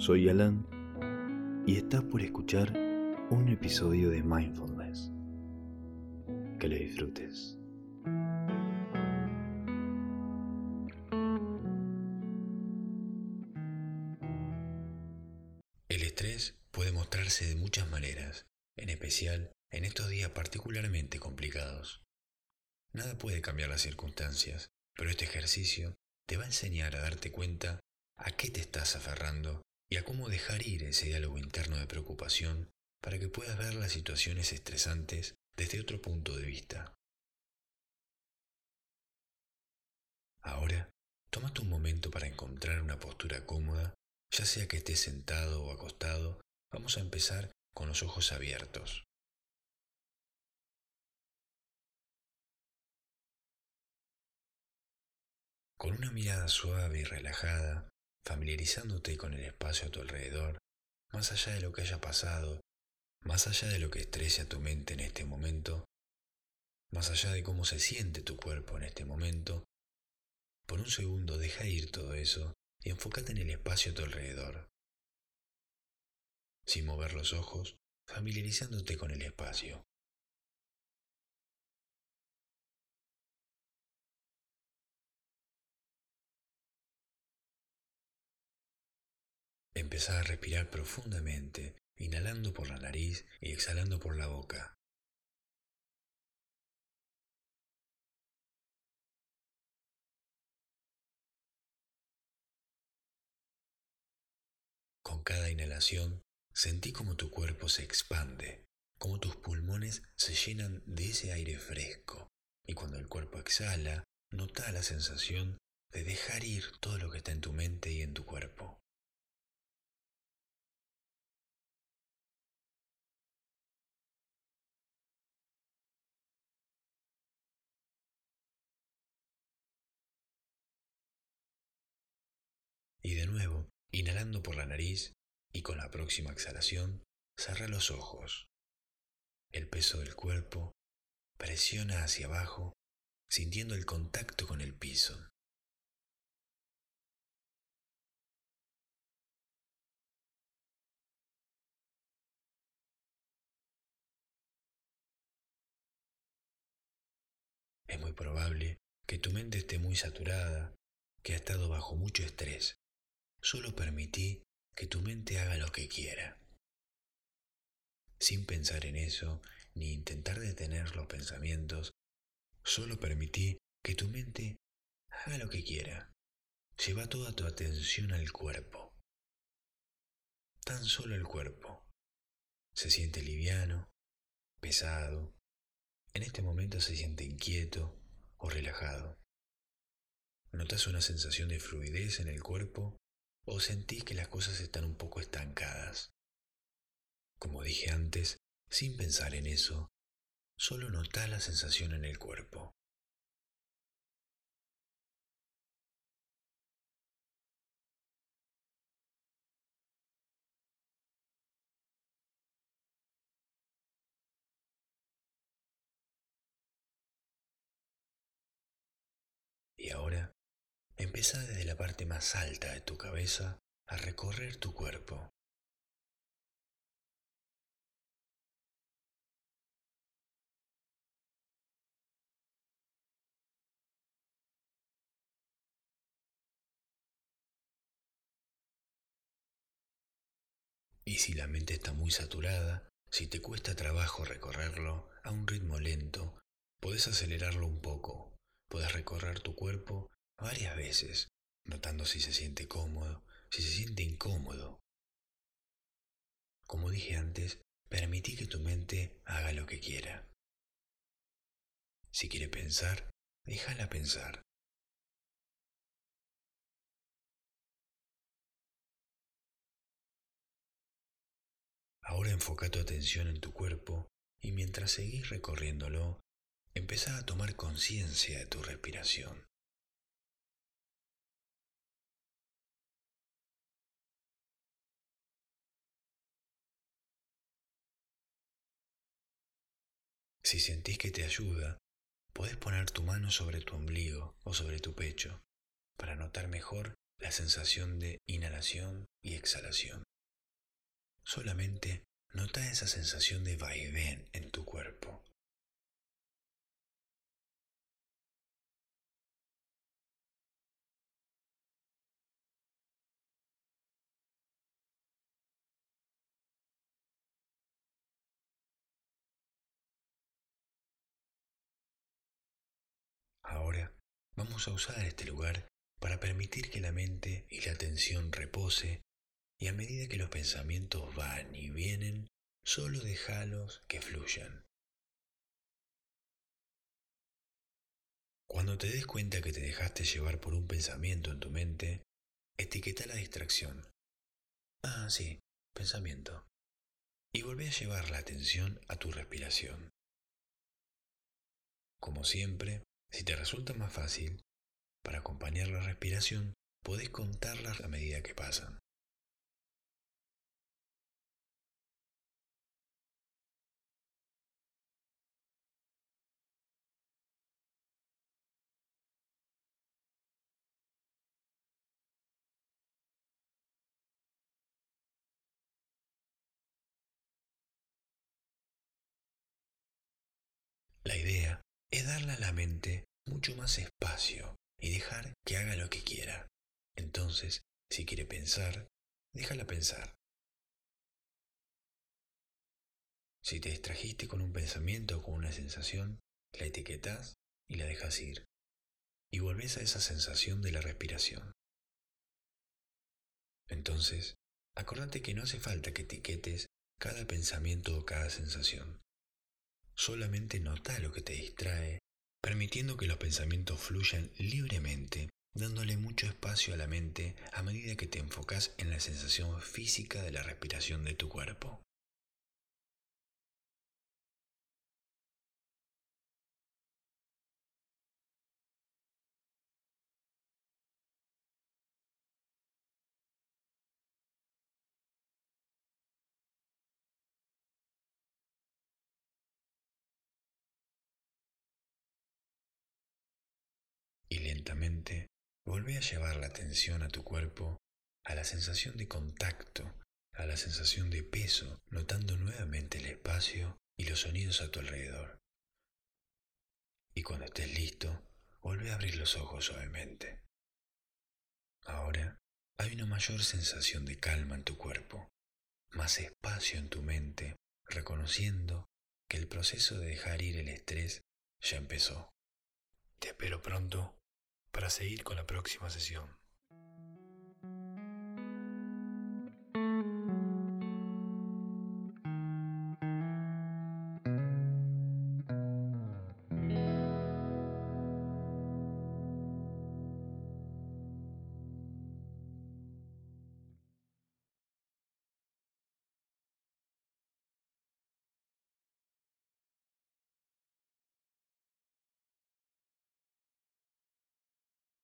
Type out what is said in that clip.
Soy Alan y estás por escuchar un episodio de Mindfulness. Que lo disfrutes. El estrés puede mostrarse de muchas maneras, en especial en estos días particularmente complicados. Nada puede cambiar las circunstancias, pero este ejercicio te va a enseñar a darte cuenta a qué te estás aferrando y a cómo dejar ir ese diálogo interno de preocupación para que puedas ver las situaciones estresantes desde otro punto de vista. Ahora, tómate un momento para encontrar una postura cómoda, ya sea que estés sentado o acostado, vamos a empezar con los ojos abiertos. Con una mirada suave y relajada, familiarizándote con el espacio a tu alrededor, más allá de lo que haya pasado, más allá de lo que estrese a tu mente en este momento, más allá de cómo se siente tu cuerpo en este momento, por un segundo deja ir todo eso y enfócate en el espacio a tu alrededor. Sin mover los ojos, familiarizándote con el espacio. Empezá a respirar profundamente, inhalando por la nariz y exhalando por la boca. Con cada inhalación, sentí como tu cuerpo se expande, como tus pulmones se llenan de ese aire fresco. Y cuando el cuerpo exhala, nota la sensación de dejar ir todo lo que está en tu mente y en tu cuerpo. Y de nuevo, inhalando por la nariz y con la próxima exhalación, cerra los ojos. El peso del cuerpo presiona hacia abajo, sintiendo el contacto con el piso. Es muy probable que tu mente esté muy saturada, que ha estado bajo mucho estrés Solo permití que tu mente haga lo que quiera. Sin pensar en eso, ni intentar detener los pensamientos, solo permití que tu mente haga lo que quiera. Lleva toda tu atención al cuerpo. Tan solo el cuerpo. Se siente liviano, pesado. En este momento se siente inquieto o relajado. ¿Notas una sensación de fluidez en el cuerpo o sentís que las cosas están un poco estancadas. Como dije antes, sin pensar en eso, solo notá la sensación en el cuerpo. Empieza desde la parte más alta de tu cabeza a recorrer tu cuerpo. Y si la mente está muy saturada, si te cuesta trabajo recorrerlo a un ritmo lento, puedes acelerarlo un poco, puedes recorrer tu cuerpo varias veces, notando si se siente cómodo, si se siente incómodo. Como dije antes, permití que tu mente haga lo que quiera. Si quiere pensar, déjala pensar. Ahora enfoca tu atención en tu cuerpo y mientras seguís recorriéndolo, empezá a tomar conciencia de tu respiración. Si sentís que te ayuda, podés poner tu mano sobre tu ombligo o sobre tu pecho para notar mejor la sensación de inhalación y exhalación. Solamente nota esa sensación de vaivén en tu cuerpo. Vamos a usar este lugar para permitir que la mente y la atención repose y a medida que los pensamientos van y vienen, solo déjalos que fluyan. Cuando te des cuenta que te dejaste llevar por un pensamiento en tu mente, etiqueta la distracción. Ah, sí, pensamiento. Y volvé a llevar la atención a tu respiración. Como siempre, si te resulta más fácil, para acompañar la respiración, podés contarlas a medida que pasan. La idea es darle a la mente mucho más espacio y dejar que haga lo que quiera. Entonces, si quiere pensar, déjala pensar. Si te distrajiste con un pensamiento o con una sensación, la etiquetas y la dejas ir. Y volvés a esa sensación de la respiración. Entonces, acordate que no hace falta que etiquetes cada pensamiento o cada sensación. Solamente nota lo que te distrae, permitiendo que los pensamientos fluyan libremente, dándole mucho espacio a la mente a medida que te enfocas en la sensación física de la respiración de tu cuerpo. Y lentamente vuelve a llevar la atención a tu cuerpo, a la sensación de contacto, a la sensación de peso, notando nuevamente el espacio y los sonidos a tu alrededor. Y cuando estés listo, vuelve a abrir los ojos suavemente. Ahora hay una mayor sensación de calma en tu cuerpo, más espacio en tu mente, reconociendo que el proceso de dejar ir el estrés ya empezó. Te espero pronto seguir con la próxima sesión.